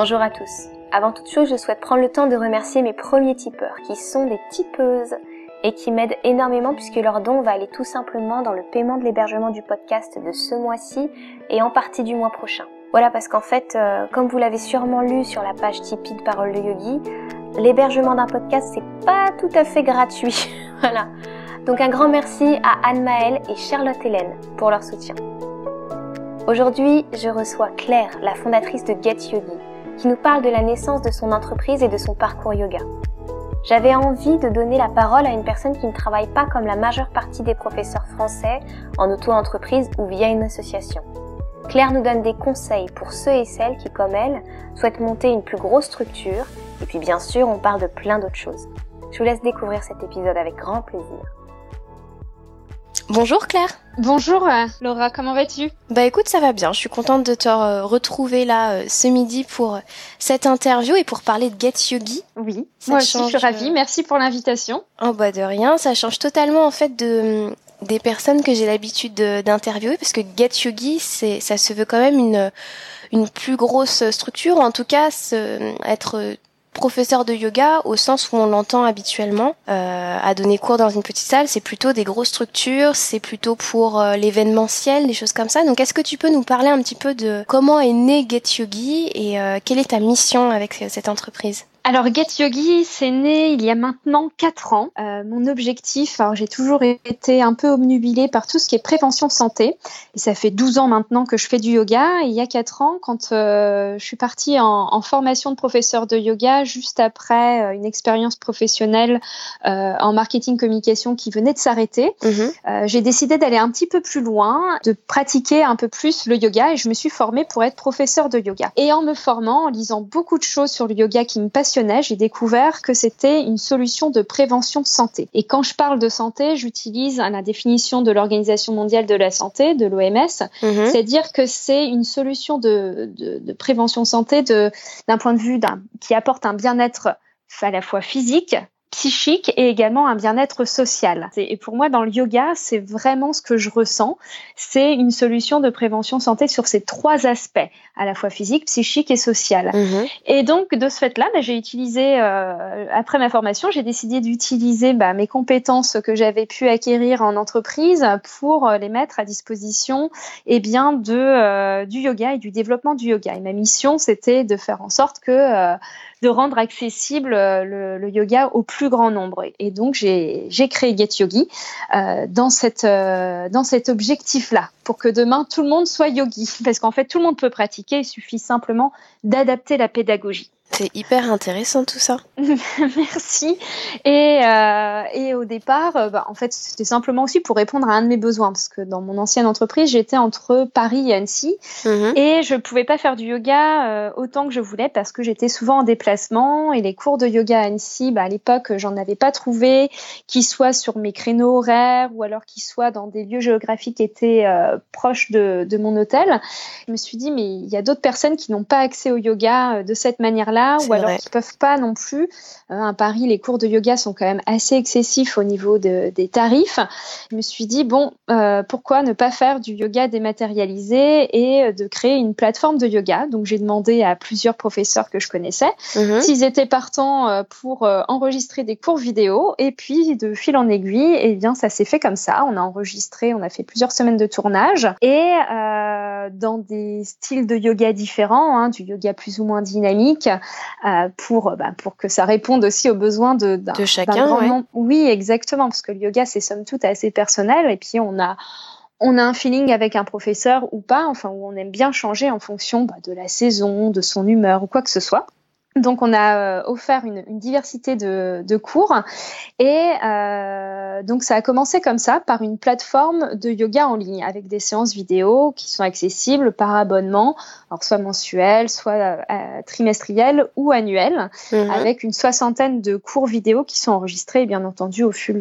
Bonjour à tous. Avant toute chose, je souhaite prendre le temps de remercier mes premiers tipeurs, qui sont des tipeuses et qui m'aident énormément puisque leur don va aller tout simplement dans le paiement de l'hébergement du podcast de ce mois-ci et en partie du mois prochain. Voilà parce qu'en fait, euh, comme vous l'avez sûrement lu sur la page Tipeee de Parole de Yogi, l'hébergement d'un podcast c'est pas tout à fait gratuit. voilà. Donc un grand merci à Anne Maëlle et Charlotte Hélène pour leur soutien. Aujourd'hui, je reçois Claire, la fondatrice de Get Yogi, qui nous parle de la naissance de son entreprise et de son parcours yoga. J'avais envie de donner la parole à une personne qui ne travaille pas comme la majeure partie des professeurs français en auto-entreprise ou via une association. Claire nous donne des conseils pour ceux et celles qui, comme elle, souhaitent monter une plus grosse structure. Et puis bien sûr, on parle de plein d'autres choses. Je vous laisse découvrir cet épisode avec grand plaisir. Bonjour Claire. Bonjour euh, Laura, comment vas-tu? Bah écoute, ça va bien. Je suis contente de te retrouver là euh, ce midi pour euh, cette interview et pour parler de Get Yogi. Oui, moi aussi je suis ravie. Merci pour l'invitation. Oh bah de rien, ça change totalement en fait de des personnes que j'ai l'habitude d'interviewer parce que Get Yogi, c'est ça se veut quand même une une plus grosse structure, en tout cas être professeur de yoga au sens où on l'entend habituellement euh, à donner cours dans une petite salle c'est plutôt des grosses structures c'est plutôt pour euh, l'événementiel des choses comme ça. Donc est-ce que tu peux nous parler un petit peu de comment est né Get Yogi et euh, quelle est ta mission avec cette entreprise? Alors Get Yogi, c'est né il y a maintenant 4 ans. Euh, mon objectif, alors j'ai toujours été un peu obnubilée par tout ce qui est prévention santé. Et ça fait 12 ans maintenant que je fais du yoga. Et il y a 4 ans, quand euh, je suis partie en, en, formation de professeur de yoga, juste après euh, une expérience professionnelle en marketing communication qui venait de s'arrêter, mhm. euh, j'ai décidé d'aller un petit peu plus loin, de pratiquer un peu plus le yoga. Et je me suis formée pour être professeur de yoga. Et en me formant, en lisant beaucoup de choses sur le yoga qui me passionnent, j'ai découvert que c'était une solution de prévention santé. Et quand je parle de santé, j'utilise la définition de l'Organisation mondiale de la santé, de l'OMS, mhm. c'est-à-dire que c'est une solution de, de, de prévention santé d'un point de vue qui apporte un bien-être à la fois physique, psychique et également un bien-être social. Et pour moi, dans le yoga, c'est vraiment ce que je ressens. C'est une solution de prévention santé sur ces trois aspects, à la fois physique, psychique et social. Mhm. Et donc, de ce fait-là, bah, j'ai utilisé, euh, après ma formation, j'ai décidé d'utiliser bah, mes compétences que j'avais pu acquérir en entreprise pour euh, les mettre à disposition eh bien, de, euh, du yoga et du développement du yoga. Et ma mission, c'était de faire en sorte que de rendre accessible le, le yoga au plus grand nombre. Et donc, j'ai créé Get Yogi euh, dans, euh, dans cet objectif-là, pour que demain, tout le monde soit yogi. Parce qu'en fait, tout le monde peut pratiquer, il suffit simplement d'adapter la pédagogie. C'est hyper intéressant tout ça. Merci. Et, euh, et au départ, euh, bah, en fait, c'était simplement aussi pour répondre à un de mes besoins, parce que dans mon ancienne entreprise, j'étais entre Paris et Annecy, mhm. et je pouvais pas faire du yoga euh, autant que je voulais parce que j'étais souvent en déplacement et les cours de yoga à Annecy, bah, à l'époque, j'en avais pas trouvé, qui soient sur mes créneaux horaires ou alors qui soient dans des lieux géographiques qui étaient euh, proches de, de mon hôtel. Je me suis dit, mais il y a d'autres personnes qui n'ont pas accès au yoga de cette manière-là ou alors qui peuvent pas non plus. Euh, à Paris, les cours de yoga sont quand même assez excessifs au niveau de, des tarifs. Je me suis dit bon, euh, pourquoi ne pas faire du yoga dématérialisé et de créer une plateforme de yoga? Donc j'ai demandé à plusieurs professeurs que je connaissais mhm. s'ils étaient partants euh, pour enregistrer des cours vidéo et puis de fil en aiguille, et eh bien ça s'est fait comme ça. On a enregistré, on a fait plusieurs semaines de tournage et dans des styles de yoga différents, hein, du yoga plus ou moins dynamique, euh, pour bah, pour que ça réponde aussi aux besoins de, de chacun. Oui, exactement, parce que le yoga c'est somme toute assez personnel et puis on a on a un feeling avec un professeur ou pas, enfin où on aime bien changer en fonction bah, de la saison, de son humeur ou quoi que ce soit. Donc on a euh, offert une, une diversité de, de, cours et euh, donc ça a commencé comme ça par une plateforme de yoga en ligne avec des séances vidéo qui sont accessibles par abonnement, alors soit mensuel, soit euh, trimestriel ou annuel, mhm. avec une soixantaine de cours vidéo qui sont enregistrés et bien entendu au, fur,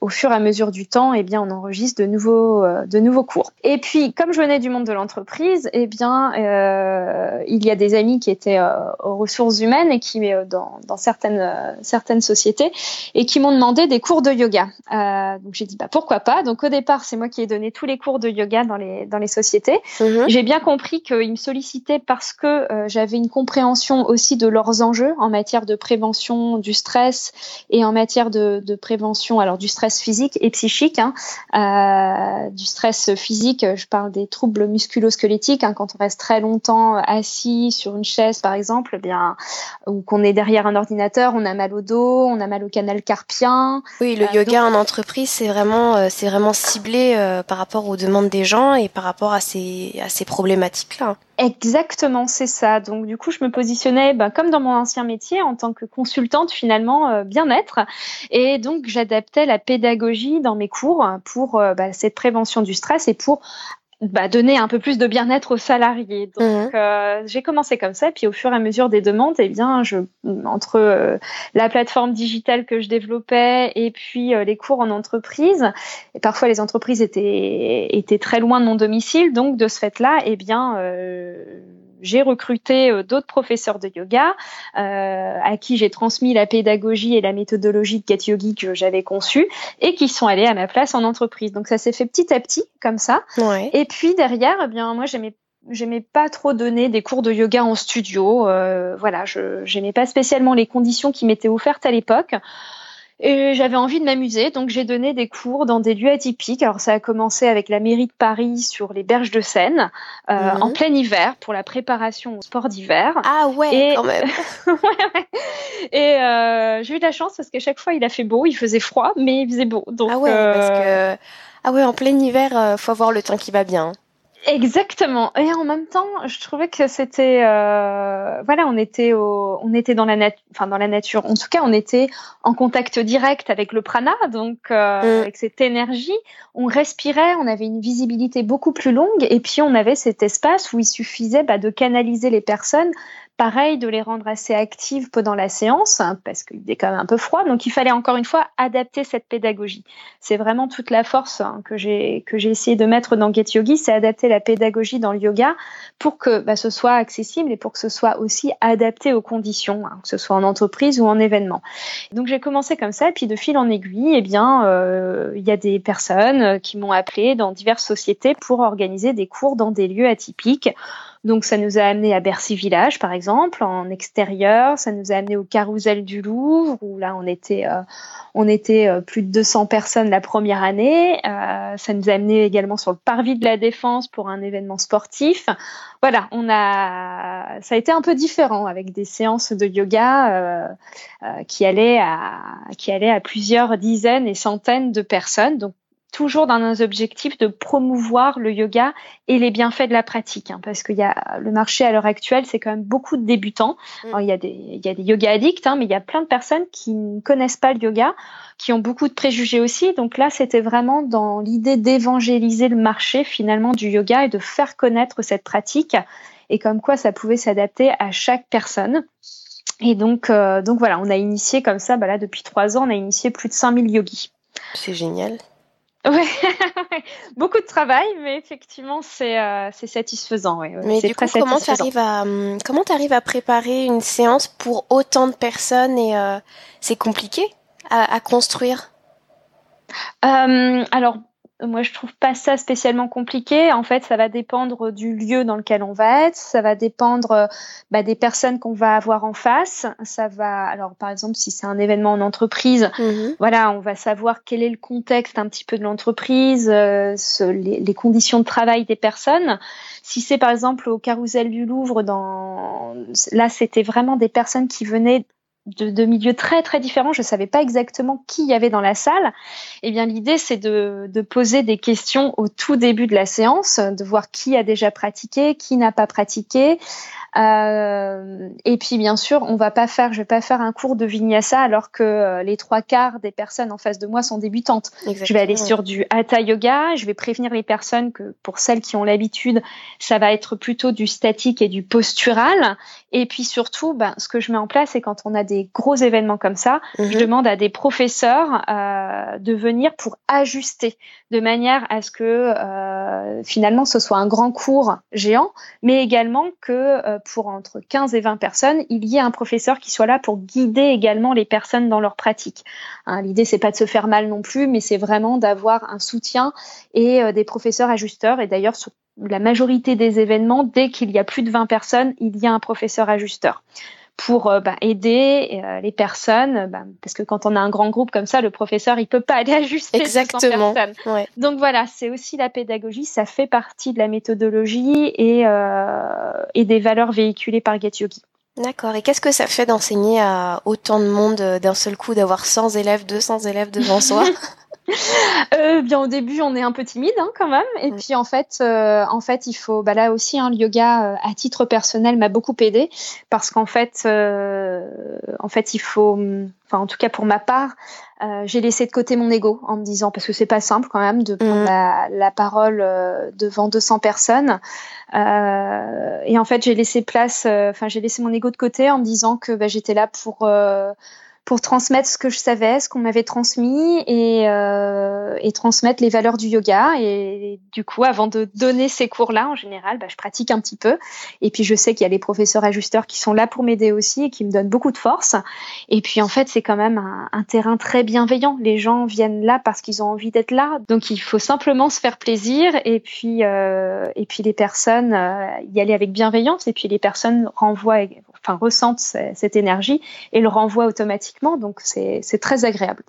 au, fur et à mesure du temps et eh bien on enregistre de nouveaux euh, de nouveaux cours. Et puis comme je venais du monde de l'entreprise, et eh bien euh, il y a des amis qui étaient aux ressources humaines et qui, euh, dans, dans certaines, euh, certaines sociétés, et qui m'ont demandé des cours de yoga. Euh, donc j'ai dit bah pourquoi pas? Donc au départ c'est moi qui ai donné tous les cours de yoga dans les dans les sociétés. Mhm. J'ai bien compris qu'ils me sollicitaient parce que j'avais une compréhension aussi de leurs enjeux en matière de prévention du stress et en matière de, de prévention alors du stress physique et psychique. Hein. Euh, du stress physique, je parle des troubles musculo-squelettiques hein, quand on reste très longtemps assis sur une chaise par exemple, eh bien ou qu'on est derrière un ordinateur, on a mal au dos, on a mal au canal carpien. Oui, le Euh, yoga en entreprise, c'est vraiment, euh, c'est vraiment ciblé euh, par rapport aux demandes des gens et par rapport à ces, à ces problématiques-là. Exactement, c'est ça. Donc du coup, je me positionnais ben, comme dans mon ancien métier en tant que consultante finalement euh, bien-être. Et donc j'adaptais la pédagogie dans mes cours pour euh, bah, cette prévention du stress et pour bah, donner un peu plus de bien-être aux salariés. Donc Mhm. euh, j'ai commencé comme ça, puis au fur et à mesure des demandes, eh bien, je entre euh, la plateforme digitale que je développais et puis euh, les cours en entreprise, et parfois les entreprises étaient étaient très loin de mon domicile, donc de ce fait-là, eh bien, euh, j'ai recruté euh, d'autres professeurs de yoga euh, à qui j'ai transmis la pédagogie et la méthodologie de Get Yogi que j'avais conçue et qui sont allés à ma place en entreprise. Donc ça s'est fait petit à petit comme ça. Ouais. Et puis derrière, eh bien moi j'aimais j'aimais pas trop donner des cours de yoga en studio. Euh, voilà, je j'aimais pas spécialement les conditions qui m'étaient offertes à l'époque. Et j'avais envie de m'amuser, donc j'ai donné des cours dans des lieux atypiques. Alors ça a commencé avec la mairie de Paris sur les berges de Seine, euh, Mhm. en plein hiver, pour la préparation au sport d'hiver. Ah ouais, Et- quand même. Et euh, j'ai eu de la chance parce qu'à chaque fois il a fait beau, il faisait froid, mais il faisait beau. Donc, ah ouais, euh, parce que ah ouais, en plein hiver, euh, faut avoir le temps qui va bien. Exactement. Et en même temps, je trouvais que c'était, euh, voilà, on était au, on était dans la nature, enfin dans la nature. En tout cas, on était en contact direct avec le prana, donc euh, Mm. avec cette énergie. On respirait, on avait une visibilité beaucoup plus longue, et puis on avait cet espace où il suffisait bah, de canaliser les personnes. Pareil, de les rendre assez actives pendant la séance, parce qu'il était quand même un peu froid. Donc, il fallait encore une fois adapter cette pédagogie. C'est vraiment toute la force hein, que j'ai que j'ai essayé de mettre dans Get Yogi, c'est adapter la pédagogie dans le yoga pour que bah, ce soit accessible et pour que ce soit aussi adapté aux conditions, hein, que ce soit en entreprise ou en événement. Donc j'ai commencé comme ça, puis de fil en aiguille, eh bien euh, il y a des personnes qui m'ont appelé dans diverses sociétés pour organiser des cours dans des lieux atypiques. Donc ça nous a amené à Bercy Village par exemple en extérieur, ça nous a amené au Carousel du Louvre où là on était euh, on était euh, plus de 200 personnes la première année. Euh, ça nous a amené également sur le parvis de la Défense pour un événement sportif. Voilà, on a, ça a été un peu différent avec des séances de yoga qui allaient à, plusieurs dizaines et centaines de personnes. Toujours dans un objectif de promouvoir le yoga et les bienfaits de la pratique, hein, parce qu'il y a le marché à l'heure actuelle, c'est quand même beaucoup de débutants. Mm. Alors, il y a des, il y a des yoga addicts, hein, mais il y a plein de personnes qui ne connaissent pas le yoga, qui ont beaucoup de préjugés aussi. Donc là, c'était vraiment dans l'idée d'évangéliser le marché finalement du yoga et de faire connaître cette pratique et comme quoi ça pouvait s'adapter à chaque personne. Et donc, euh, donc voilà, on a initié comme ça, bah là depuis trois ans, on a initié plus de 5000 yogis. C'est génial. Ouais, beaucoup de travail, mais effectivement, c'est euh, c'est satisfaisant. Ouais, ouais. Mais du coup, comment tu arrives à hum, comment t'arrives à préparer une séance pour autant de personnes et euh, c'est compliqué à, à construire? Euh, alors, moi, je trouve pas ça spécialement compliqué. En fait, ça va dépendre du lieu dans lequel on va être. Ça va dépendre euh, bah, des personnes qu'on va avoir en face. Ça va, alors, par exemple, si c'est un événement en entreprise, Mhm. voilà, on va savoir quel est le contexte un petit peu de l'entreprise, euh, ce- les, les conditions de travail des personnes. Si c'est par exemple au Carrousel du Louvre, dans là, c'était vraiment des personnes qui venaient de, de milieux très très différents. Je savais pas exactement qui il y avait dans la salle. Eh bien, l'idée c'est de, de poser des questions au tout début de la séance, de voir qui a déjà pratiqué, qui n'a pas pratiqué. Euh, et puis bien sûr, on va pas faire, je vais pas faire un cours de vinyasa alors que euh, les trois quarts des personnes en face de moi sont débutantes. Je vais aller sur du hatha yoga. Je vais prévenir les personnes que pour celles qui ont l'habitude, ça va être plutôt du statique et du postural. Et puis surtout, ben, ce que je mets en place, c'est quand on a des des gros événements comme ça, je Mhm. demande à des professeurs euh, de venir pour ajuster de manière à ce que euh, finalement ce soit un grand cours géant, mais également que euh, pour entre 15 et 20 personnes, il y ait un professeur qui soit là pour guider également les personnes dans leur pratique. Hein, L'idée c'est pas de se faire mal non plus, mais c'est vraiment d'avoir un soutien et des professeurs ajusteurs. Et d'ailleurs sur la majorité des événements, dès qu'il y a plus de 20 personnes, il y a un professeur ajusteur pour euh, bah, aider euh, les personnes, bah, parce que quand on a un grand groupe comme ça, le professeur il peut pas aller ajuster 200 Exactement. personnes. Ouais. Donc voilà, c'est aussi la pédagogie, ça fait partie de la méthodologie et, euh, et des valeurs véhiculées par Get Yogi. D'accord. Et qu'est-ce que ça fait d'enseigner à autant de monde d'un seul coup, d'avoir 100 élèves, 200 élèves devant soi? Euh, bien au début, on est un peu timide hein, quand même, et Mm. puis en fait, euh, en fait, il faut, bah là aussi, hein, le yoga euh, à titre personnel m'a beaucoup aidé parce qu'en fait, euh, en fait, il faut, hum, enfin en tout cas pour ma part, euh, j'ai laissé de côté mon ego en me disant parce que c'est pas simple quand même de prendre Mm. la, la parole euh, devant 200 personnes, Euh, et en fait, j'ai laissé place, euh, enfin j'ai laissé mon ego de côté en me disant que bah, j'étais là pour euh, pour transmettre ce que je savais, ce qu'on m'avait transmis et, euh, et transmettre les valeurs du yoga. Et, du coup, avant de donner ces cours-là, en général, bah, je pratique un petit peu. Et puis, je sais qu'il y a les professeurs ajusteurs qui sont là pour m'aider aussi et qui me donnent beaucoup de force. Et puis, en fait, c'est quand même un, terrain très bienveillant. Les gens viennent là parce qu'ils ont envie d'être là. Donc, il faut simplement se faire plaisir et puis, euh, et puis les personnes euh, y aller avec bienveillance. Et puis, les personnes renvoient, enfin, ressentent cette énergie et le renvoient automatiquement. Donc c'est très agréable.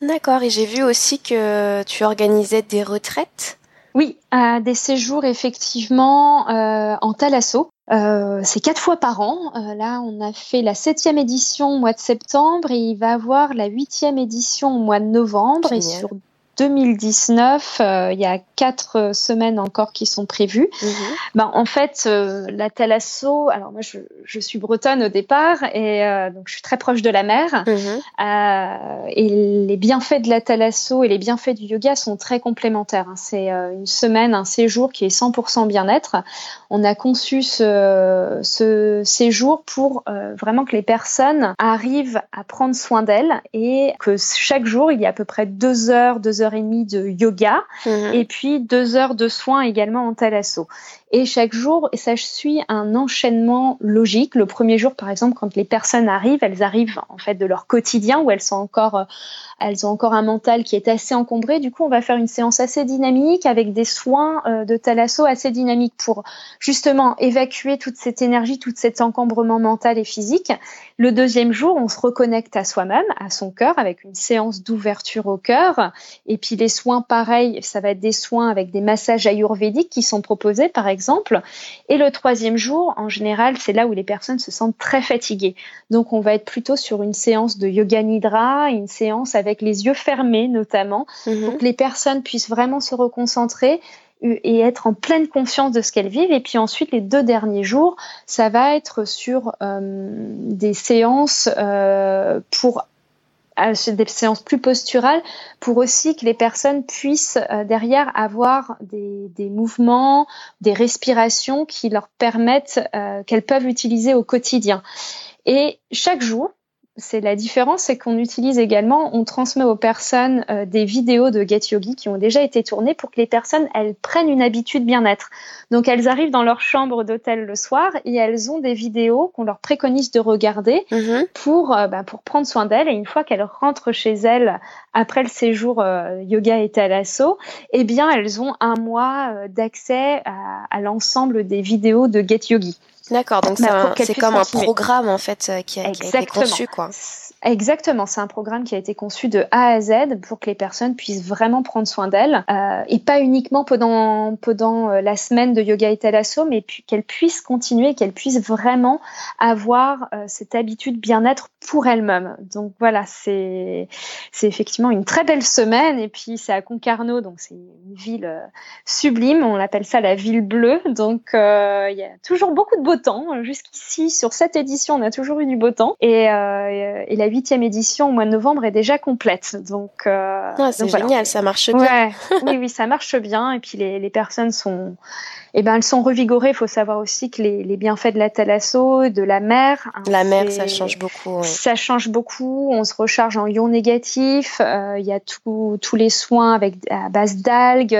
D'accord. Et j'ai vu aussi que tu organisais des retraites. Oui, euh, des séjours effectivement euh, en Thalasso. Euh, c'est quatre fois par an. Euh, là, on a fait la septième édition au mois de septembre et il va avoir la huitième édition au mois de novembre. Et Génial. sur 2019, euh, il y a quatre semaines encore qui sont prévues. Mhm. Ben, en fait, euh, la Thalasso, alors moi je, je suis bretonne au départ et euh, donc je suis très proche de la mer. Mhm. Euh, et les bienfaits de la thalasso et les bienfaits du yoga sont très complémentaires. hein. C'est une semaine, un séjour qui est 100% bien-être. On a conçu ce, ce séjour pour vraiment que les personnes arrivent à prendre soin d'elles et que chaque jour, il y a à peu près deux heures, deux heures et demie de yoga Mhm. et puis deux heures de soins également en thalasso. Et chaque jour, ça suit un enchaînement logique. Le premier jour, par exemple, quand les personnes arrivent, elles arrivent en fait de leur quotidien où elles sont encore, euh, elles ont encore un mental qui est assez encombré. Du coup, on va faire une séance assez dynamique avec des soins euh, de thalasso assez dynamiques pour justement évacuer toute cette énergie, tout cet encombrement mental et physique. Le deuxième jour, on se reconnecte à soi-même, à son cœur, avec une séance d'ouverture au cœur. Et puis les soins, pareil, ça va être des soins avec des massages ayurvédiques qui sont proposés, par exemple. Et le troisième jour, en général, c'est là où les personnes se sentent très fatiguées. Donc on va être plutôt sur une séance de yoga nidra, une séance avec les yeux fermés notamment, Mhm. pour que les personnes puissent vraiment se reconcentrer et être en pleine conscience de ce qu'elles vivent. Et puis ensuite, les deux derniers jours, ça va être sur euh, des séances euh, pour des séances plus posturales pour aussi que les personnes puissent euh, derrière avoir des, des mouvements, des respirations qui leur permettent, euh, qu'elles peuvent utiliser au quotidien. Et chaque jour, c'est la différence, c'est qu'on utilise également, on transmet aux personnes euh, des vidéos de Get Yogi qui ont déjà été tournées pour que les personnes, elles prennent une habitude bien-être. Donc elles arrivent dans leur chambre d'hôtel le soir et elles ont des vidéos qu'on leur préconise de regarder Mhm. pour, euh, bah, pour prendre soin d'elles. Et une fois qu'elles rentrent chez elles après le séjour euh, yoga et thalasso, eh bien elles ont un mois d'accès à, à l'ensemble des vidéos de Get Yogi. D'accord. Donc Bah, c'est comme un programme en fait euh, qui a, qui a été conçu quoi. Exactement, c'est un programme qui a été conçu de A à Z pour que les personnes puissent vraiment prendre soin d'elles euh, et pas uniquement pendant pendant euh, la semaine de yoga et thalasso, mais puis qu'elles puissent continuer, qu'elles puissent vraiment avoir euh, cette habitude bien-être pour elles-mêmes. Donc voilà, c'est effectivement une très belle semaine et puis c'est à Concarneau, donc c'est une ville sublime, on appelle ça la ville bleue, donc il y a toujours beaucoup de beau temps. Jusqu'ici, sur cette édition, on a toujours eu du beau temps. Et, huitième édition au mois de novembre est déjà complète. Donc, ah, c'est génial, ça marche bien. oui, oui, ça marche bien. Et puis les, les personnes sont eh ben, elles sont revigorées. Il faut savoir aussi que les, les, bienfaits de la thalasso, de la mer. Hein, la mer, ça change beaucoup. Ça change beaucoup. On se recharge en ions négatifs. Euh, il y a tous les soins avec à base d'algues,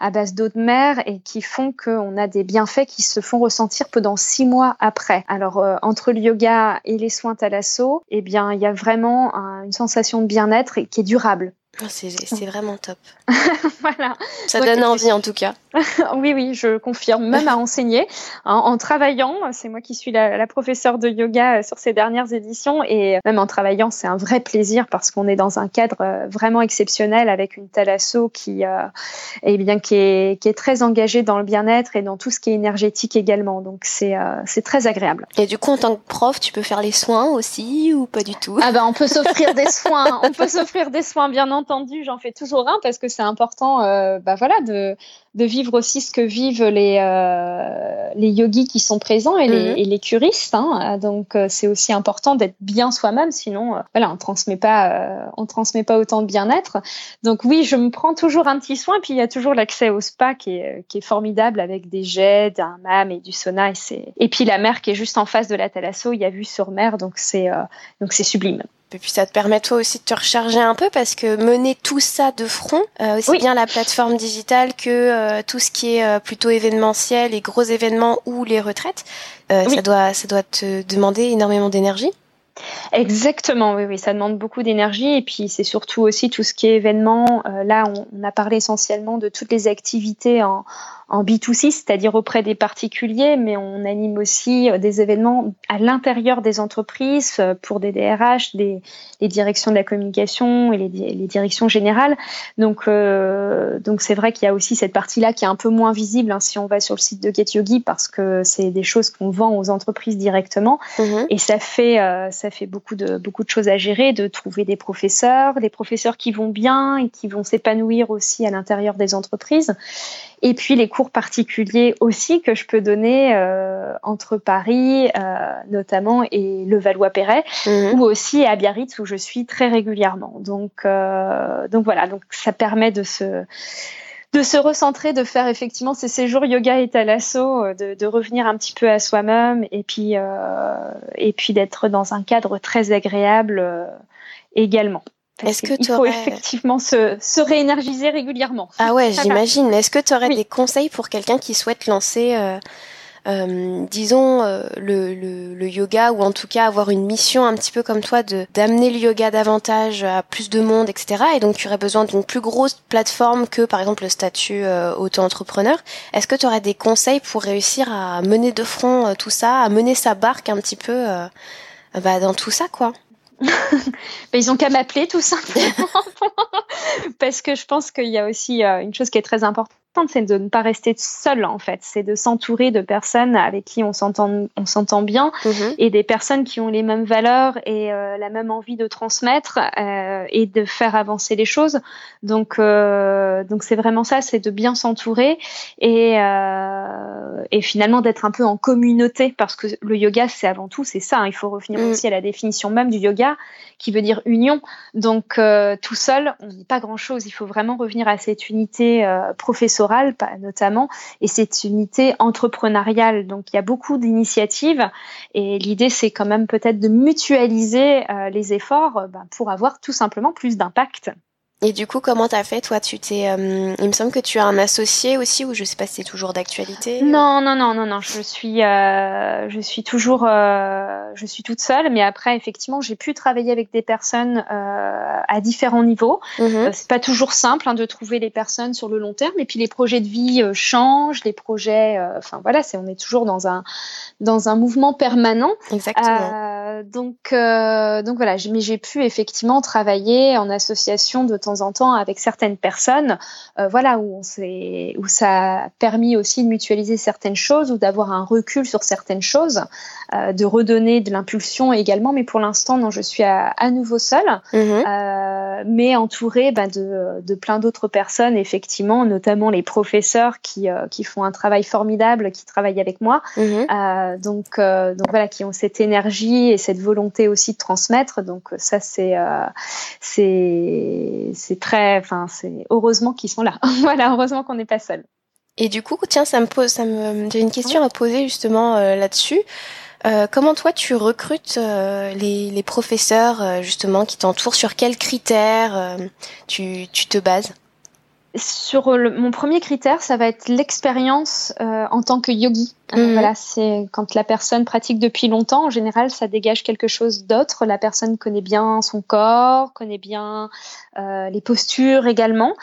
à base d'eau de mer, et qui font qu'on a des bienfaits qui se font ressentir pendant six mois après. Alors euh, entre le yoga et les soins thalasso, eh bien, il y a vraiment une sensation de bien-être qui est durable. Oh, c'est vraiment top. voilà. Ça donne envie en tout cas. oui, oui, je confirme, même à enseigner. En, travaillant, c'est moi qui suis la, la, professeure de yoga euh, sur ces dernières éditions et même en travaillant, c'est un vrai plaisir parce qu'on est dans un cadre euh, vraiment exceptionnel avec une Talasso qui, euh, eh bien, qui, est, qui est très engagée dans le bien-être et dans tout ce qui est énergétique également. Donc c'est euh, c'est très agréable. Et du coup, en tant que prof, tu peux faire les soins aussi ou pas du tout? Ah ben, on peut s'offrir des soins. On peut s'offrir des soins, bien entendu. J'en fais toujours un parce que c'est important, euh, bah voilà, de de vivre aussi ce que vivent les euh, les yogis qui sont présents et, les, mhm. et les curistes. Hein. Donc euh, c'est aussi important d'être bien soi-même, sinon euh, voilà on transmet pas euh, on transmet pas autant de bien-être. Donc oui, je me prends toujours un petit soin. Puis il y a toujours l'accès au spa qui est qui est formidable avec des jets, d'un mam et du sauna. Et c'est et puis la mer qui est juste en face de la Thalasso, il y a vue sur mer, donc c'est donc c'est sublime. Et puis ça te permet toi aussi de te recharger un peu parce que mener tout ça de front, euh, aussi bien la plateforme digitale que euh, tout ce qui est euh, plutôt événementiel, les gros événements ou les retraites, ça doit ça doit te demander énormément d'énergie. Exactement, oui, oui, ça demande beaucoup d'énergie et puis c'est surtout aussi tout ce qui est événement. là, on, on, a parlé essentiellement de toutes les activités en, en B2C, c'est-à-dire auprès des particuliers, mais on anime aussi euh, des événements à l'intérieur des entreprises euh, pour des DRH, des, les directions de la communication et les, les directions générales. Donc, euh, donc c'est vrai qu'il y a aussi cette partie-là qui est un peu moins visible hein, si on va sur le site de Get Yogi parce que c'est des choses qu'on vend aux entreprises directement mhm. et ça fait euh, ça fait beaucoup de beaucoup de choses à gérer, de trouver des professeurs, des professeurs qui vont bien et qui vont s'épanouir aussi à l'intérieur des entreprises. Et puis les cours particuliers aussi que je peux donner euh, entre Paris euh, notamment et le Valois-Perret mhm. ou aussi à Biarritz où je suis très régulièrement. Donc euh, donc voilà, donc ça permet de se de se recentrer, de faire effectivement ces séjours yoga et thalasso, de, de revenir un petit peu à soi-même et puis euh, et puis d'être dans un cadre très agréable euh, également. Est-ce que il faut effectivement se, se réénergiser régulièrement? Ah ouais, j'imagine. Est-ce que tu aurais des conseils pour quelqu'un qui souhaite lancer, euh, euh, disons, euh, le, le, le, yoga ou en tout cas avoir une mission un petit peu comme toi de d'amener le yoga davantage à plus de monde, etc. Et donc tu aurais besoin d'une plus grosse plateforme que par exemple le statut euh, auto-entrepreneur. Est-ce que tu aurais des conseils pour réussir à mener de front euh, tout ça, à mener sa barque un petit peu bah, dans tout ça, quoi? ils ont qu'à m'appeler tout simplement. Parce que je pense qu'il y a aussi euh, une chose qui est très importante c'est de ne pas rester seul en fait, c'est de s'entourer de personnes avec qui on s'entend on s'entend bien mhm. et des personnes qui ont les mêmes valeurs et euh, la même envie de transmettre euh, et de faire avancer les choses. Donc euh, donc c'est vraiment ça, c'est de bien s'entourer et et finalement d'être un peu en communauté parce que le yoga c'est avant tout c'est ça. Hein. il faut revenir mm. aussi à la définition même du yoga qui veut dire union. Donc tout seul on n'est pas grand chose. Il faut vraiment revenir à cette unité professionnelle notamment, et cette unité entrepreneuriale. Donc il y a beaucoup d'initiatives et l'idée c'est quand même peut-être de mutualiser euh, les efforts euh, ben, pour avoir tout simplement plus d'impact. Et du coup, comment t'as fait toi Tu t'es, euh, il me semble que tu as un associé aussi, ou je sais pas si c'est toujours d'actualité. Non, non, non, non, non. Je suis, euh, je suis toujours, euh, je suis toute seule. Mais après, effectivement, j'ai pu travailler avec des personnes euh, à différents niveaux. Mm c'est pas toujours simple hein, de trouver les personnes sur le long terme. Et puis les projets de vie changent, les projets, enfin voilà, c'est, on est toujours dans un, dans un mouvement permanent. Exactement. donc, donc voilà. Mais j'ai pu effectivement travailler en association de temps en temps avec certaines personnes, euh, voilà, où, on où ça a permis aussi de mutualiser certaines choses ou d'avoir un recul sur certaines choses, euh, de redonner de l'impulsion également. Mais pour l'instant, non, je suis à, nouveau seule. Mhm. Euh, mais entourée bah, de, de, plein d'autres personnes, effectivement, notamment les professeurs qui, qui font un travail formidable, qui travaillent avec moi. Mhm. donc, donc voilà, qui ont cette énergie et cette volonté aussi de transmettre. Donc ça, c'est c'est c'est très, enfin, c'est heureusement qu'ils sont là. voilà, heureusement qu'on n'est pas seul. Et du coup, tiens, ça me pose, ça me, j'ai une question à poser justement euh, là-dessus. Euh, comment toi tu recrutes euh, les, les, professeurs justement qui t'entourent? Sur quels critères tu, tu te bases? Sur mon premier critère, ça va être l'expérience en tant que yogi. Mhm. Voilà, c'est quand la personne pratique depuis longtemps, en général, ça dégage quelque chose d'autre. La personne connaît bien son corps, connaît bien les postures également.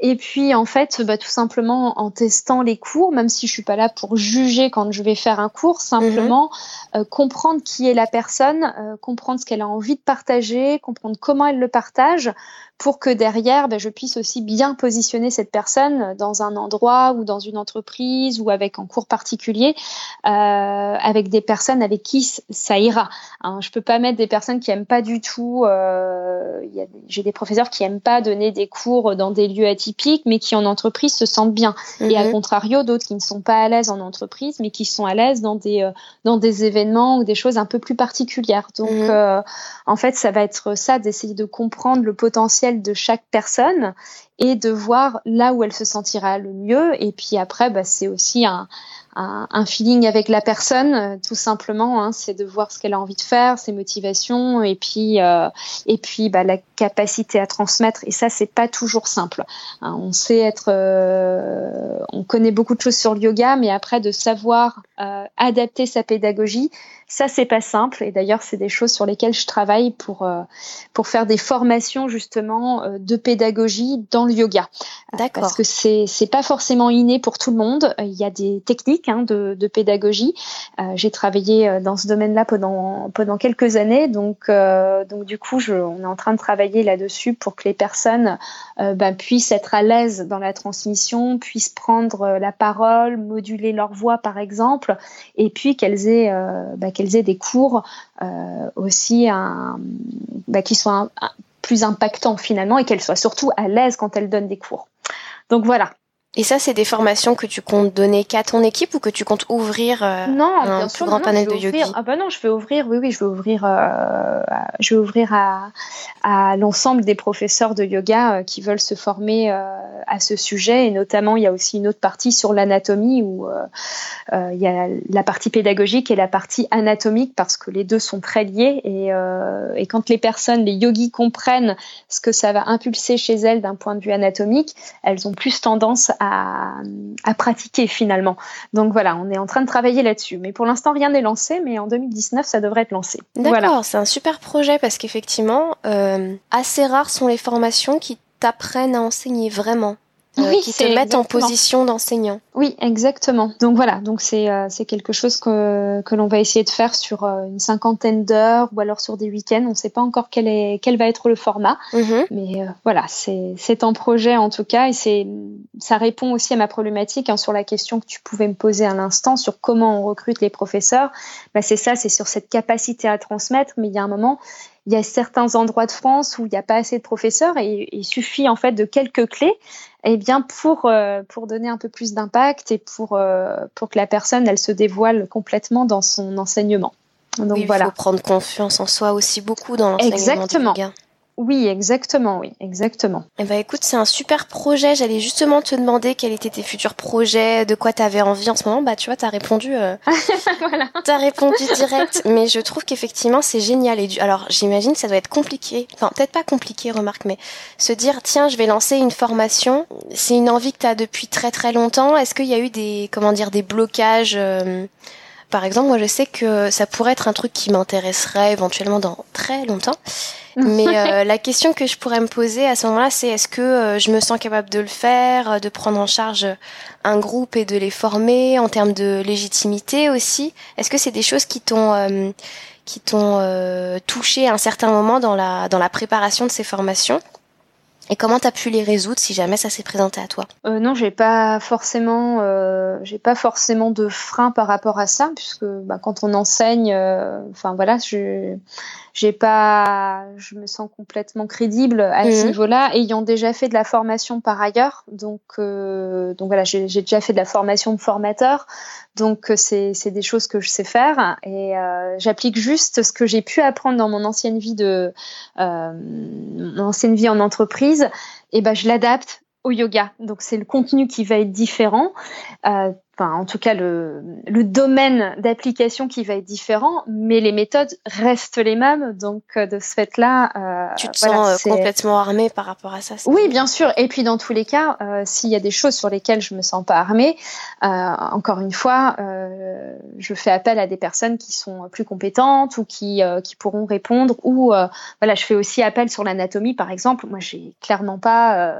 Et puis en fait, bah, tout simplement en testant les cours, même si je suis pas là pour juger quand je vais faire un cours, simplement euh, comprendre qui est la personne, euh, comprendre ce qu'elle a envie de partager, comprendre comment elle le partage, pour que derrière, bah, je puisse aussi bien positionner cette personne dans un endroit ou dans une entreprise ou avec un cours particulier, euh, avec des personnes avec qui ça ira. Hein, je peux pas mettre des personnes qui aiment pas du tout. Euh, J'ai des professeurs qui aiment pas donner des cours dans des lieux atypiques mais qui en entreprise se sentent bien. Et à mhm. contrario, d'autres qui ne sont pas à l'aise en entreprise, mais qui sont à l'aise dans des euh, dans des événements ou des choses un peu plus particulières. Donc, mhm. euh, en fait, ça va être ça d'essayer de comprendre le potentiel de chaque personne et de voir là où elle se sentira le mieux. Et puis après, bah, c'est aussi un un, feeling avec la personne, euh, tout simplement. Hein, c'est de voir ce qu'elle a envie de faire, ses motivations, et puis euh, et puis bah, la capacité à transmettre. Et ça, c'est pas toujours simple. Hein, on sait être, euh, on connaît beaucoup de choses sur le yoga, mais après de savoir adapter sa pédagogie, ça, c'est pas simple. Et d'ailleurs, c'est des choses sur lesquelles je travaille pour, euh, pour faire des formations justement euh, de pédagogie dans le yoga. D'accord. Parce que c'est, c'est pas forcément inné pour tout le monde. Il y a des techniques hein, de, de pédagogie. Euh, j'ai travaillé dans ce domaine-là pendant, pendant quelques années. Donc, donc du coup, je, on est en train de travailler là-dessus pour que les personnes ben, puissent être à l'aise dans la transmission, puissent prendre la parole, moduler leur voix par exemple, et puis qu'elles aient ben, qu'elles aient des cours euh, aussi bah, qui soient plus impactants finalement et qu'elles soient surtout à l'aise quand elles donnent des cours. Donc voilà, et ça, c'est des formations que tu comptes donner qu'à ton équipe ou que tu comptes ouvrir euh, non, un plus grand panel de yogi Ah bah non, je vais ouvrir. Oui, oui, je vais ouvrir. Euh, je vais ouvrir à, à l'ensemble des professeurs de yoga euh, qui veulent se former euh, à ce sujet. Et notamment, il y a aussi une autre partie sur l'anatomie où il y a la partie pédagogique et la partie anatomique parce que les deux sont très liés. Et, et quand les personnes, les yogis comprennent ce que ça va impulser chez elles d'un point de vue anatomique, elles ont plus tendance à, pratiquer finalement. Donc voilà, on est en train de travailler là-dessus. Mais pour l'instant, rien n'est lancé, mais en 2019, ça devrait être lancé. D'accord, c'est un super projet parce qu'effectivement, euh, assez rares sont les formations qui t'apprennent à enseigner vraiment. Euh, oui, qui te mettent en position d'enseignant. Oui, exactement. Donc voilà, donc c'est euh, c'est quelque chose que que l'on va essayer de faire sur euh, une cinquantaine d'heures ou alors sur des week-ends. On ne sait pas encore quel est quel va être le format, mhm. mais voilà, c'est c'est en projet en tout cas et c'est ça répond aussi à ma problématique hein, sur la question que tu pouvais me poser à l'instant sur comment on recrute les professeurs. Bah c'est ça, c'est sur cette capacité à transmettre, mais il y a un moment il y a certains endroits de France où il n'y a pas assez de professeurs et il suffit en fait de quelques clés eh bien pour euh, pour donner un peu plus d'impact et pour euh, pour que la personne elle se dévoile complètement dans son enseignement. Donc voilà. Il faut prendre confiance en soi aussi beaucoup dans l'enseignement. Exactement. Oui, exactement, oui, exactement. Eh ben, écoute, c'est un super projet. J'allais justement te demander quels étaient tes futurs projets, de quoi tu avais envie en ce moment. Bah, tu vois, t'as répondu, euh... voilà. t'as répondu direct. Mais je trouve qu'effectivement, c'est génial. Et du... alors, j'imagine que ça doit être compliqué. Enfin, peut-être pas compliqué, remarque, mais se dire, tiens, je vais lancer une formation. C'est une envie que t'as depuis très très longtemps. Est-ce qu'il y a eu des, comment dire, des blocages? Euh, par exemple, moi, je sais que ça pourrait être un truc qui m'intéresserait éventuellement dans très longtemps. Mais euh, la question que je pourrais me poser à ce moment-là, c'est est-ce que euh, je me sens capable de le faire, euh, de prendre en charge un groupe et de les former en termes de légitimité aussi? Est-ce que c'est des choses qui t'ont qui t'ont touché à un certain moment dans la dans la préparation de ces formations? Et comment t'as pu les résoudre si jamais ça s'est présenté à toi? Euh, Non, j'ai pas forcément, euh, j'ai pas forcément de frein par rapport à ça, puisque bah, quand on enseigne, euh, enfin voilà, je j'ai pas, je me sens complètement crédible à ce mhm. niveau-là, ayant déjà fait de la formation par ailleurs. Donc, euh, donc voilà, j'ai déjà fait de la formation de formateur, donc euh, c'est c'est des choses que je sais faire et euh, j'applique juste ce que j'ai pu apprendre dans mon ancienne vie de mon ancienne vie en entreprise. Et ben je l'adapte au yoga. Donc c'est le contenu qui va être différent. Euh, enfin en tout cas le, le domaine d'application qui va être différent, mais les méthodes restent les mêmes. Donc euh, de ce fait-là, euh, tu te sens euh, complètement armé par rapport à ça. Oui, bien sûr. Et puis dans tous les cas, euh, s'il y a des choses sur lesquelles je me sens pas armée, euh, encore une fois, je fais appel à des personnes qui sont plus compétentes ou qui qui pourront répondre. Ou voilà, je fais aussi appel sur l'anatomie, par exemple. Moi, j'ai clairement pas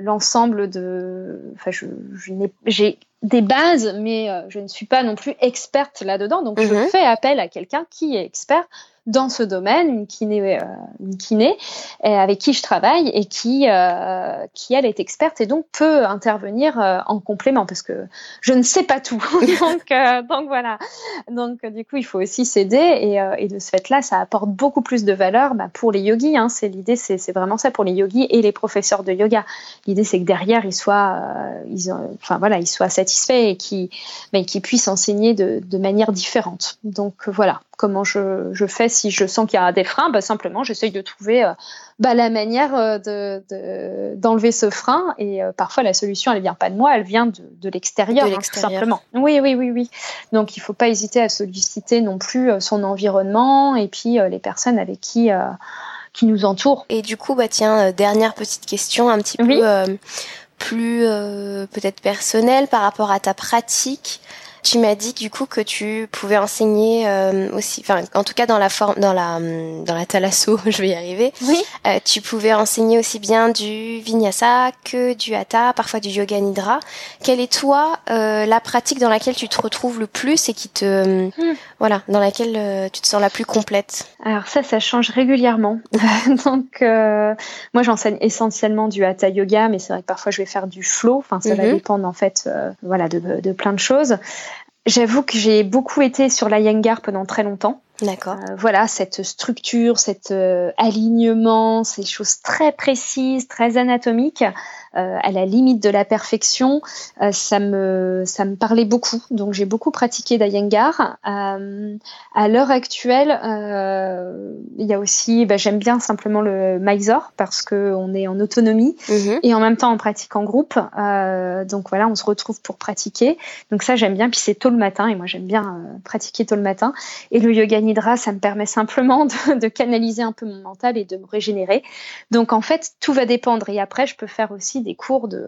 l'ensemble de. Enfin, je, je j'ai des bases, mais euh, je ne suis pas non plus experte là-dedans. Donc, je mhm. fais appel à quelqu'un qui est expert dans ce domaine, une kiné, euh, une kiné avec qui je travaille et qui, euh, qui elle est experte et donc peut intervenir euh, en complément parce que je ne sais pas tout. donc, euh, donc voilà. Donc du coup, il faut aussi s'aider et, et, de ce fait-là, ça apporte beaucoup plus de valeur bah, pour les yogis. Hein, c'est l'idée, c'est vraiment ça pour les yogis et les professeurs de yoga. L'idée, c'est que derrière, ils soient, ils, enfin voilà, ils soient satisfaits et qu'ils, bah, qu'ils puissent enseigner de, de manière différente. Donc voilà comment je, je, fais si je sens qu'il y a des freins bah, Simplement, j'essaye de trouver euh, bah, la manière euh, de, d'enlever ce frein. Et euh, parfois, la solution, elle vient pas de moi, elle vient de, de l'extérieur, hein, tout simplement. Oui, oui, oui, oui. Donc, il faut pas hésiter à solliciter non plus son environnement et puis les personnes avec qui qui nous entourent. Et du coup, bah tiens, dernière petite question, un petit peu plus peut-être personnelle par rapport à ta pratique. Tu m'as dit du coup que tu pouvais enseigner euh, aussi, enfin en tout cas dans la forme, dans la dans la thalasso, je vais y arriver. Oui. Euh, tu pouvais enseigner aussi bien du vinyasa que du hatha, parfois du yoga nidra. Quelle est toi euh, la pratique dans laquelle tu te retrouves le plus et qui te hmm. voilà, dans laquelle euh, tu te sens la plus complète? Alors ça, ça change régulièrement. Donc euh, moi j'enseigne essentiellement du hatha yoga, mais c'est vrai que parfois je vais faire du flow. Enfin ça va mhm. dépendre en fait, voilà, de, de plein de choses. J'avoue que j'ai beaucoup été sur la Yangar pendant très longtemps. D'accord. Euh, voilà, cette structure, cet euh, alignement, ces choses très précises, très anatomiques, à la limite de la perfection, euh, ça me ça me parlait beaucoup. Donc j'ai beaucoup pratiqué d'Ayengar. Euh, à l'heure actuelle, il y a aussi, bah, j'aime bien simplement le Mysore parce que on est en autonomie mhm. et en même temps on pratique en groupe. donc voilà, on se retrouve pour pratiquer. Donc ça j'aime bien. Puis c'est tôt le matin et moi j'aime bien pratiquer tôt le matin. Et le yoga nidra, ça me permet simplement de, de canaliser un peu mon mental et de me régénérer. Donc en fait tout va dépendre. Et après je peux faire aussi des cours de,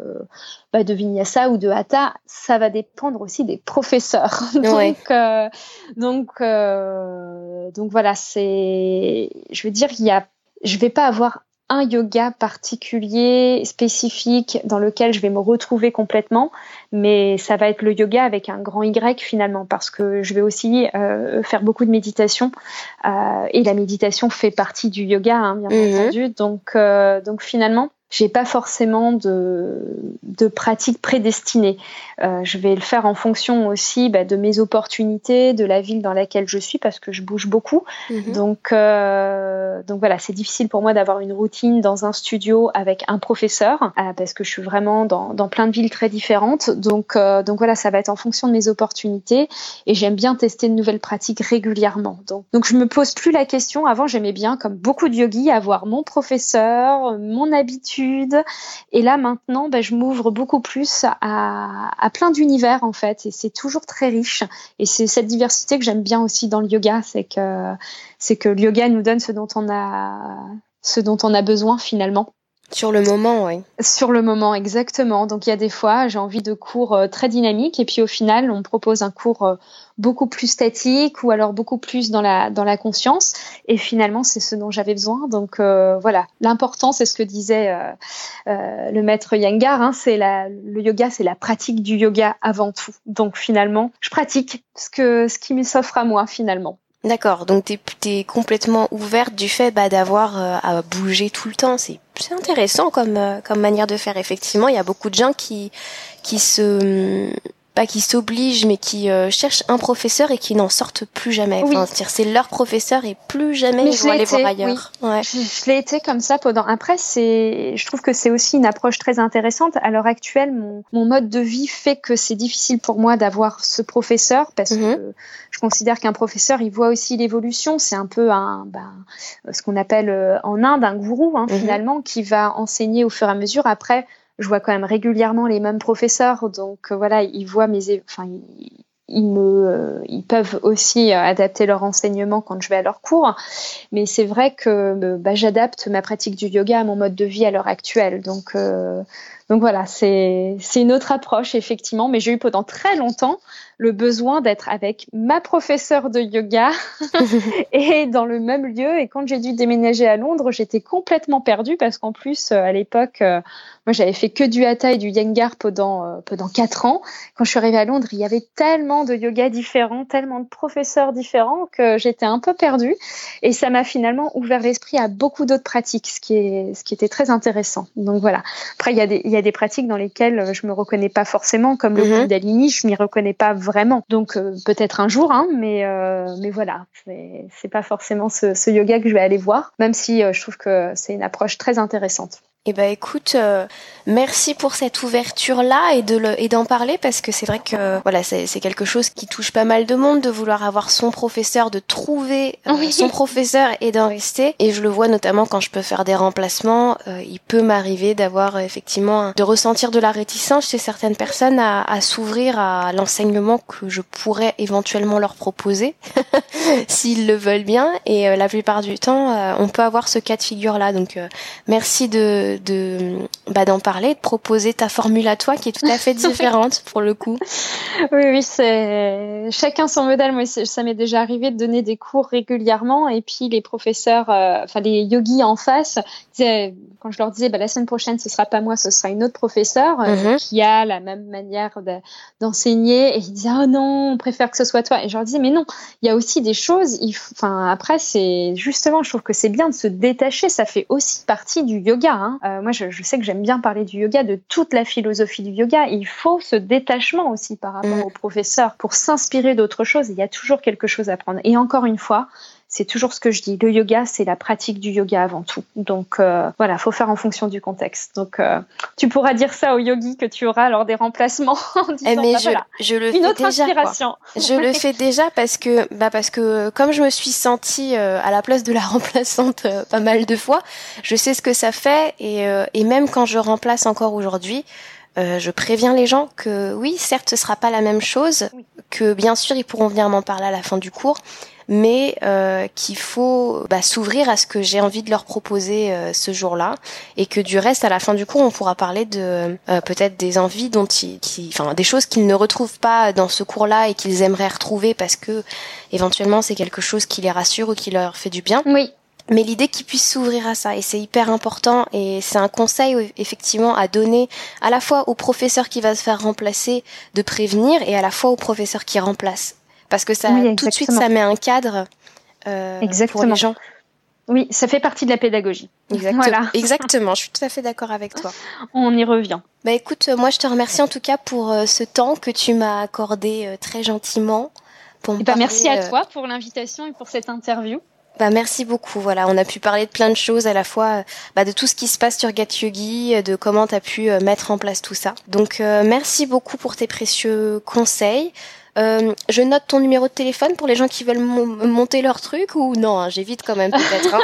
bah, de vinyasa ou de hatha, ça va dépendre aussi des professeurs. donc, euh, donc, euh, donc voilà, c'est, je veux dire, il y a, je vais pas avoir un yoga particulier, spécifique, dans lequel je vais me retrouver complètement, mais ça va être le yoga avec un grand Y finalement, parce que je vais aussi euh, faire beaucoup de méditation, euh, et la méditation fait partie du yoga, hein, bien mhm. entendu. Donc, euh, donc finalement, j'ai pas forcément de, de pratique prédestinée. Euh, je vais le faire en fonction aussi bah, de mes opportunités, de la ville dans laquelle je suis, parce que je bouge beaucoup. Mhm. Donc, euh, donc voilà, c'est difficile pour moi d'avoir une routine dans un studio avec un professeur, euh, parce que je suis vraiment dans, dans plein de villes très différentes. Donc, donc voilà, ça va être en fonction de mes opportunités, et j'aime bien tester de nouvelles pratiques régulièrement. Donc, donc je me pose plus la question. Avant, j'aimais bien, comme beaucoup de yogis, avoir mon professeur, mon habitude et là maintenant, bah, je m'ouvre beaucoup plus à, à plein d'univers en fait. Et c'est toujours très riche. Et c'est cette diversité que j'aime bien aussi dans le yoga, c'est que c'est que le yoga nous donne ce dont on a ce dont on a besoin finalement. Sur le moment, oui. Sur le moment, exactement. Donc il y a des fois, j'ai envie de cours euh, très dynamiques et puis au final, on me propose un cours euh, beaucoup plus statique ou alors beaucoup plus dans la dans la conscience. Et finalement, c'est ce dont j'avais besoin. Donc euh, voilà, l'important, c'est ce que disait le maître Yangar. Hein, c'est le yoga, c'est la pratique du yoga avant tout. Donc finalement, je pratique ce que ce qui m'offre à moi finalement. D'accord, donc t'es es complètement ouverte du fait bah, d'avoir à bouger tout le temps. C'est intéressant comme comme manière de faire. Effectivement, il y a beaucoup de gens qui qui se pas qui s'obligent, mais qui euh, cherchent un professeur et qui n'en sortent plus jamais. Enfin, c'est leur professeur et plus jamais ils vont aller voir ailleurs. Ouais. Je, je l'ai été comme ça pendant. Après, c'est, je trouve que c'est aussi une approche très intéressante. À l'heure actuelle, mon, mon mode de vie fait que c'est difficile pour moi d'avoir ce professeur parce mhm. que je considère qu'un professeur, il voit aussi l'évolution. C'est un peu un, ben, ce qu'on appelle euh, en Inde un gourou hein, mhm. finalement, qui va enseigner au fur et à mesure. Après, je vois quand même régulièrement les mêmes professeurs, donc euh, voilà, ils voient mes, enfin, ils, me, euh, ils peuvent aussi euh, adapter leur enseignement quand je vais à leur cours. Mais c'est vrai que bah, j'adapte ma pratique du yoga à mon mode de vie à l'heure actuelle. Donc, donc voilà, c'est une autre approche effectivement. Mais j'ai eu pendant très longtemps le besoin d'être avec ma professeure de yoga et dans le même lieu. Et quand j'ai dû déménager à Londres, j'étais complètement perdue parce qu'en plus, à l'époque, moi, j'avais fait que du hatha et du yengar pendant euh, pendant quatre ans. Quand je suis arrivée à Londres, il y avait tellement de yoga différents, tellement de professeurs différents que j'étais un peu perdue. Et ça m'a finalement ouvert l'esprit à beaucoup d'autres pratiques, ce qui est ce qui était très intéressant. Donc voilà. Après, il y a des il y a des pratiques dans lesquelles je me reconnais pas forcément, comme le mm Kundalini, je m'y reconnais pas vraiment. Donc euh, peut-être un jour, hein, mais euh, mais voilà, c'est pas forcément ce, ce, yoga que je vais aller voir, même si je trouve que c'est une approche très intéressante. Eh ben écoute, euh, merci pour cette ouverture là et de le, et d'en parler parce que c'est vrai que voilà c'est, c'est quelque chose qui touche pas mal de monde de vouloir avoir son professeur, de trouver euh, son professeur et d'en rester. Et je le vois notamment quand je peux faire des remplacements, euh, il peut m'arriver d'avoir effectivement de ressentir de la réticence chez certaines personnes à, à s'ouvrir à l'enseignement que je pourrais éventuellement leur proposer s'ils le veulent bien. Et la plupart du temps, on peut avoir ce cas de figure là. Donc merci de de, bah, d'en parler, de proposer ta formule à toi qui est tout à fait différente pour le coup. Oui, oui, c'est chacun son modèle. Moi, ça m'est déjà arrivé de donner des cours régulièrement et puis les professeurs, euh, enfin les yogis en face, quand je leur disais bah, la semaine prochaine ce sera pas moi, ce sera une autre professeure euh, mhm. qui a la même manière d'enseigner et ils disaient oh non, on préfère que ce soit toi. Et je leur disais mais non, il y a aussi des choses. Enfin après c'est justement, je trouve que c'est bien de se détacher. Ça fait aussi partie du yoga. Hein. Euh, moi, je, je, sais que j'aime bien parler du yoga, de toute la philosophie du yoga. Il faut ce détachement aussi par rapport mm. au professeur pour s'inspirer d'autres choses. Il y a toujours quelque chose à prendre. Et encore une fois, c'est toujours ce que je dis. Le yoga, c'est la pratique du yoga avant tout. Donc euh, voilà, faut faire en fonction du contexte. Donc euh, tu pourras dire ça aux yogis que tu auras lors des remplacements. En disant, eh, mais bah, je, je, le Une fais autre déjà, inspiration. Je le fais déjà parce que bah parce que comme je me suis sentie euh, à la place de la remplaçante euh, pas mal de fois, je sais ce que ça fait et, et même quand je remplace encore aujourd'hui. Euh, je préviens les gens que oui, certes, ce sera pas la même chose, que bien sûr, ils pourront venir m'en parler à la fin du cours, mais euh, qu'il faut bah, s'ouvrir à ce que j'ai envie de leur proposer euh, ce jour-là, et que du reste, à la fin du cours, on pourra parler de euh, peut-être des envies dont ils, qui, enfin, des choses qu'ils ne retrouvent pas dans ce cours-là et qu'ils aimeraient retrouver parce que éventuellement c'est quelque chose qui les rassure ou qui leur fait du bien. Oui. Mais l'idée qu'ils puissent s'ouvrir à ça et c'est hyper important et c'est un conseil effectivement à donner à la fois au professeur qui va se faire remplacer de prévenir et à la fois au professeur qui remplace parce que ça tout de suite ça met un cadre euh, pour les gens. Oui, ça fait partie de la pédagogie. Exactement. Voilà. Exactement, je suis tout à fait d'accord avec toi. On y revient. Bah écoute, moi je te remercie en tout cas pour euh, ce temps que tu m'as accordé euh, très gentiment. Pour me et bah, merci à toi pour l'invitation et pour cette interview. Bah merci beaucoup. Voilà, on a pu parler de plein de choses à la fois, bah, de tout ce qui se passe sur Gat Yogi, de comment tu as pu euh, mettre en place tout ça. Donc euh, merci beaucoup pour tes précieux conseils. Euh, je note ton numéro de téléphone pour les gens qui veulent monter leur truc ou non hein, J'évite quand même peut-être. Hein.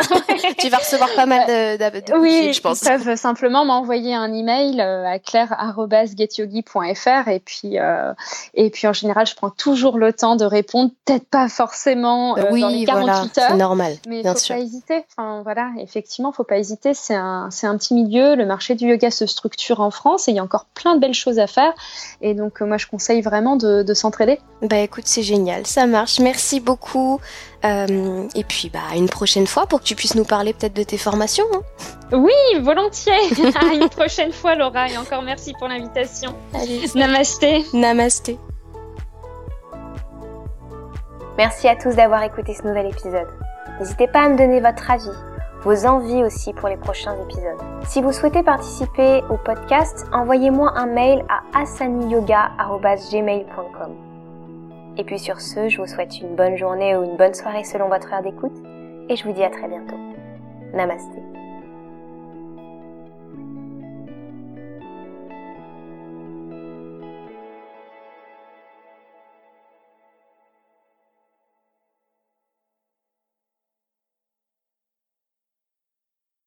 tu vas recevoir pas mal de, de, de oui, je pense. Ils peuvent simplement m'envoyer un email euh, à claire@getyogi.fr et puis euh, et puis en général je prends toujours le temps de répondre. Peut-être pas forcément oui, dans les 48 voilà, heures. C'est normal. Mais bien faut sûr. pas hésiter. Enfin voilà, effectivement, faut pas hésiter. C'est un c'est un petit milieu. Le marché du yoga se structure en France et il y a encore plein de belles choses à faire. Et donc moi je conseille vraiment de, de s'entraider. Bah écoute, c'est génial, ça marche. Merci beaucoup. Euh, et puis bah une prochaine fois pour que tu puisses nous parler peut-être de tes formations. Hein. Oui, volontiers. une prochaine fois, Laura. Et encore merci pour l'invitation. Allez, Namasté. Namasté. Merci à tous d'avoir écouté ce nouvel épisode. N'hésitez pas à me donner votre avis, vos envies aussi pour les prochains épisodes. Si vous souhaitez participer au podcast, envoyez-moi un mail à asaniyoga.gmail.com. Et puis sur ce, je vous souhaite une bonne journée ou une bonne soirée selon votre heure d'écoute et je vous dis à très bientôt. Namasté.